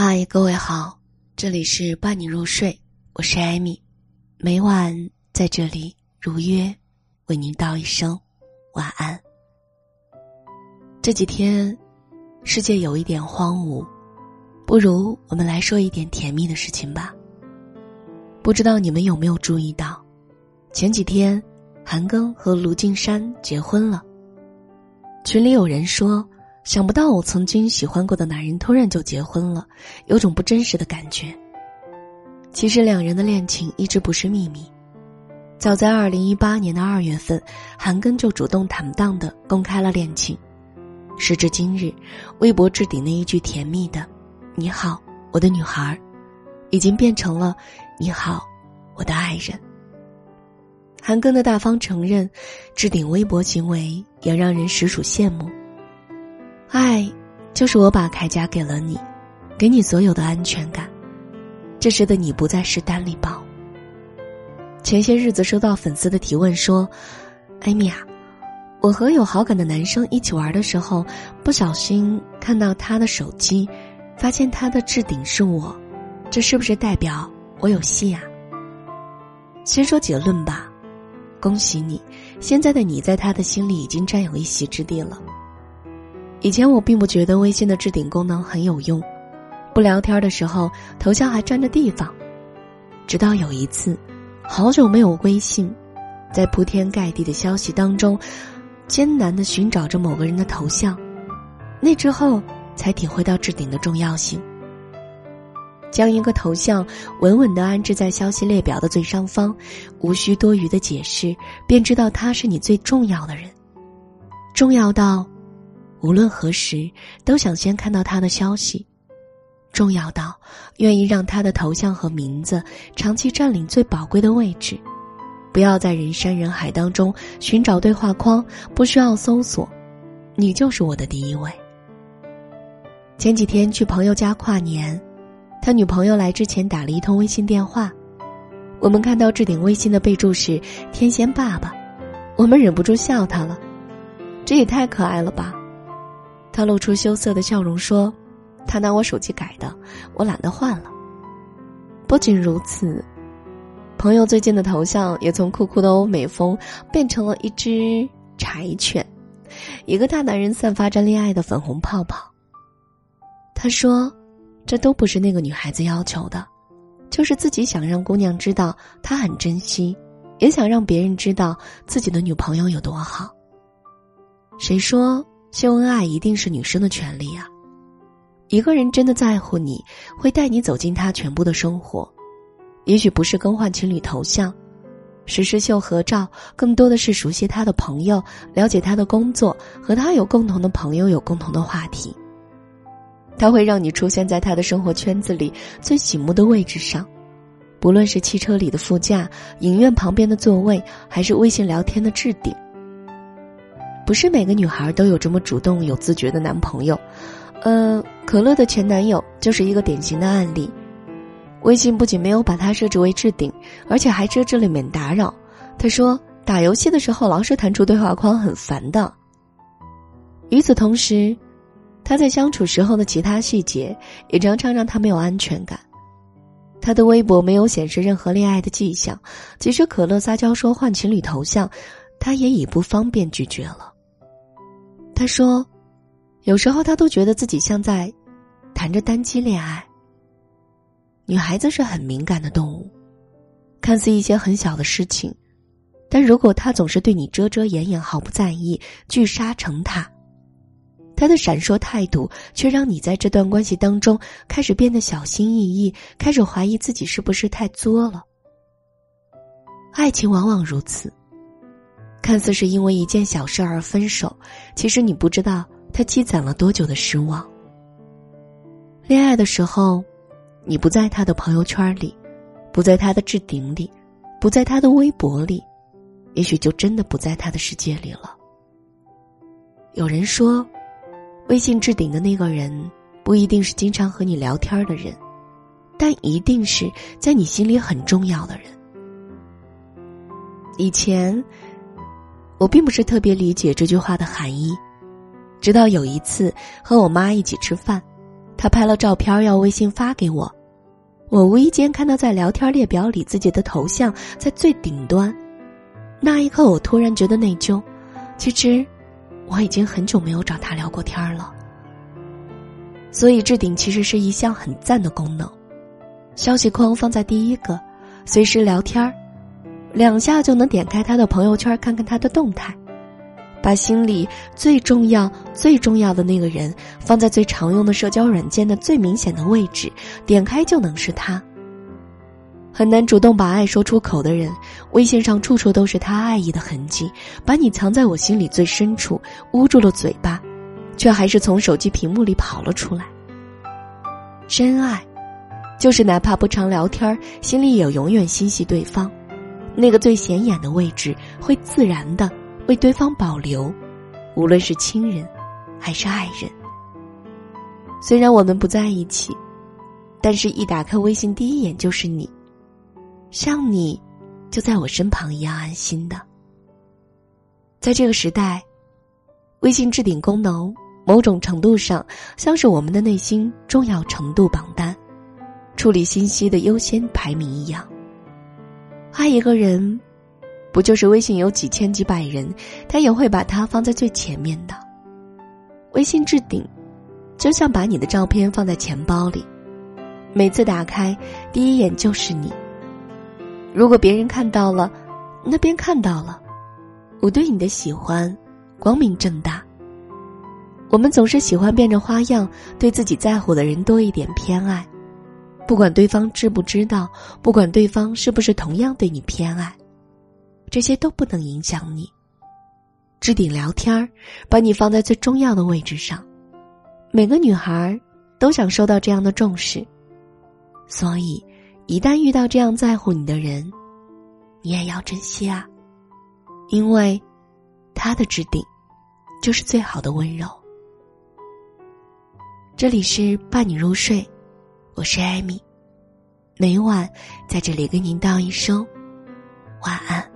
嗨，各位好，这里是伴你入睡，我是艾米，每晚在这里如约为您道一声晚安。这几天世界有一点荒芜，不如我们来说一点甜蜜的事情吧。不知道你们有没有注意到，前几天韩庚和卢靖姗结婚了。群里有人说。想不到我曾经喜欢过的男人突然就结婚了，有种不真实的感觉。其实两人的恋情一直不是秘密，早在二零一八年的二月份，韩庚就主动坦荡的公开了恋情。时至今日，微博置顶那一句甜蜜的“你好，我的女孩”，已经变成了“你好，我的爱人”。韩庚的大方承认，置顶微博行为也让人实属羡慕。爱，就是我把铠甲给了你，给你所有的安全感。这时的你不再是单力宝。前些日子收到粉丝的提问说：“艾米啊，我和有好感的男生一起玩的时候，不小心看到他的手机，发现他的置顶是我，这是不是代表我有戏啊？”先说结论吧，恭喜你，现在的你在他的心里已经占有一席之地了。以前我并不觉得微信的置顶功能很有用，不聊天的时候头像还占着地方。直到有一次，好久没有微信，在铺天盖地的消息当中，艰难的寻找着某个人的头像，那之后才体会到置顶的重要性。将一个头像稳稳的安置在消息列表的最上方，无需多余的解释，便知道他是你最重要的人，重要到。无论何时，都想先看到他的消息，重要到愿意让他的头像和名字长期占领最宝贵的位置，不要在人山人海当中寻找对话框，不需要搜索，你就是我的第一位。前几天去朋友家跨年，他女朋友来之前打了一通微信电话，我们看到置顶微信的备注是“天仙爸爸”，我们忍不住笑他了，这也太可爱了吧。他露出羞涩的笑容说：“他拿我手机改的，我懒得换了。”不仅如此，朋友最近的头像也从酷酷的欧美风变成了一只柴犬，一个大男人散发着恋爱的粉红泡泡。他说：“这都不是那个女孩子要求的，就是自己想让姑娘知道他很珍惜，也想让别人知道自己的女朋友有多好。”谁说？秀恩爱一定是女生的权利啊！一个人真的在乎你，会带你走进他全部的生活，也许不是更换情侣头像，实时秀合照，更多的是熟悉他的朋友，了解他的工作，和他有共同的朋友，有共同的话题。他会让你出现在他的生活圈子里最醒目的位置上，不论是汽车里的副驾、影院旁边的座位，还是微信聊天的置顶。不是每个女孩都有这么主动、有自觉的男朋友，呃，可乐的前男友就是一个典型的案例。微信不仅没有把他设置为置顶，而且还设置了免打扰。他说打游戏的时候老是弹出对话框，很烦的。与此同时，他在相处时候的其他细节也常常让他没有安全感。他的微博没有显示任何恋爱的迹象，即使可乐撒娇说换情侣头像，他也已不方便拒绝了。他说：“有时候他都觉得自己像在谈着单机恋爱。女孩子是很敏感的动物，看似一些很小的事情，但如果他总是对你遮遮掩掩、毫不在意、聚沙成塔，他的闪烁态度却让你在这段关系当中开始变得小心翼翼，开始怀疑自己是不是太作了。爱情往往如此。”看似是因为一件小事而分手，其实你不知道他积攒了多久的失望。恋爱的时候，你不在他的朋友圈里，不在他的置顶里，不在他的微博里，也许就真的不在他的世界里了。有人说，微信置顶的那个人不一定是经常和你聊天的人，但一定是在你心里很重要的人。以前。我并不是特别理解这句话的含义，直到有一次和我妈一起吃饭，他拍了照片要微信发给我，我无意间看到在聊天列表里自己的头像在最顶端，那一刻我突然觉得内疚。其实，我已经很久没有找他聊过天了。所以置顶其实是一项很赞的功能，消息框放在第一个，随时聊天儿，两下就能点开他的朋友圈看看他的动态。把心里最重要、最重要的那个人放在最常用的社交软件的最明显的位置，点开就能是他。很难主动把爱说出口的人，微信上处处都是他爱意的痕迹，把你藏在我心里最深处，捂住了嘴巴，却还是从手机屏幕里跑了出来。真爱，就是哪怕不常聊天，心里也永远心系对方，那个最显眼的位置会自然的。为对方保留，无论是亲人，还是爱人。虽然我们不在一起，但是一打开微信，第一眼就是你，像你，就在我身旁一样安心的。在这个时代，微信置顶功能某种程度上像是我们的内心重要程度榜单，处理信息的优先排名一样。爱一个人。不就是微信有几千几百人，他也会把它放在最前面的。微信置顶，就像把你的照片放在钱包里，每次打开第一眼就是你。如果别人看到了，那边看到了，我对你的喜欢，光明正大。我们总是喜欢变着花样对自己在乎的人多一点偏爱，不管对方知不知道，不管对方是不是同样对你偏爱。这些都不能影响你。置顶聊天儿，把你放在最重要的位置上。每个女孩都想受到这样的重视，所以一旦遇到这样在乎你的人，你也要珍惜啊，因为他的置顶就是最好的温柔。这里是伴你入睡，我是艾米，每晚在这里跟您道一声晚安。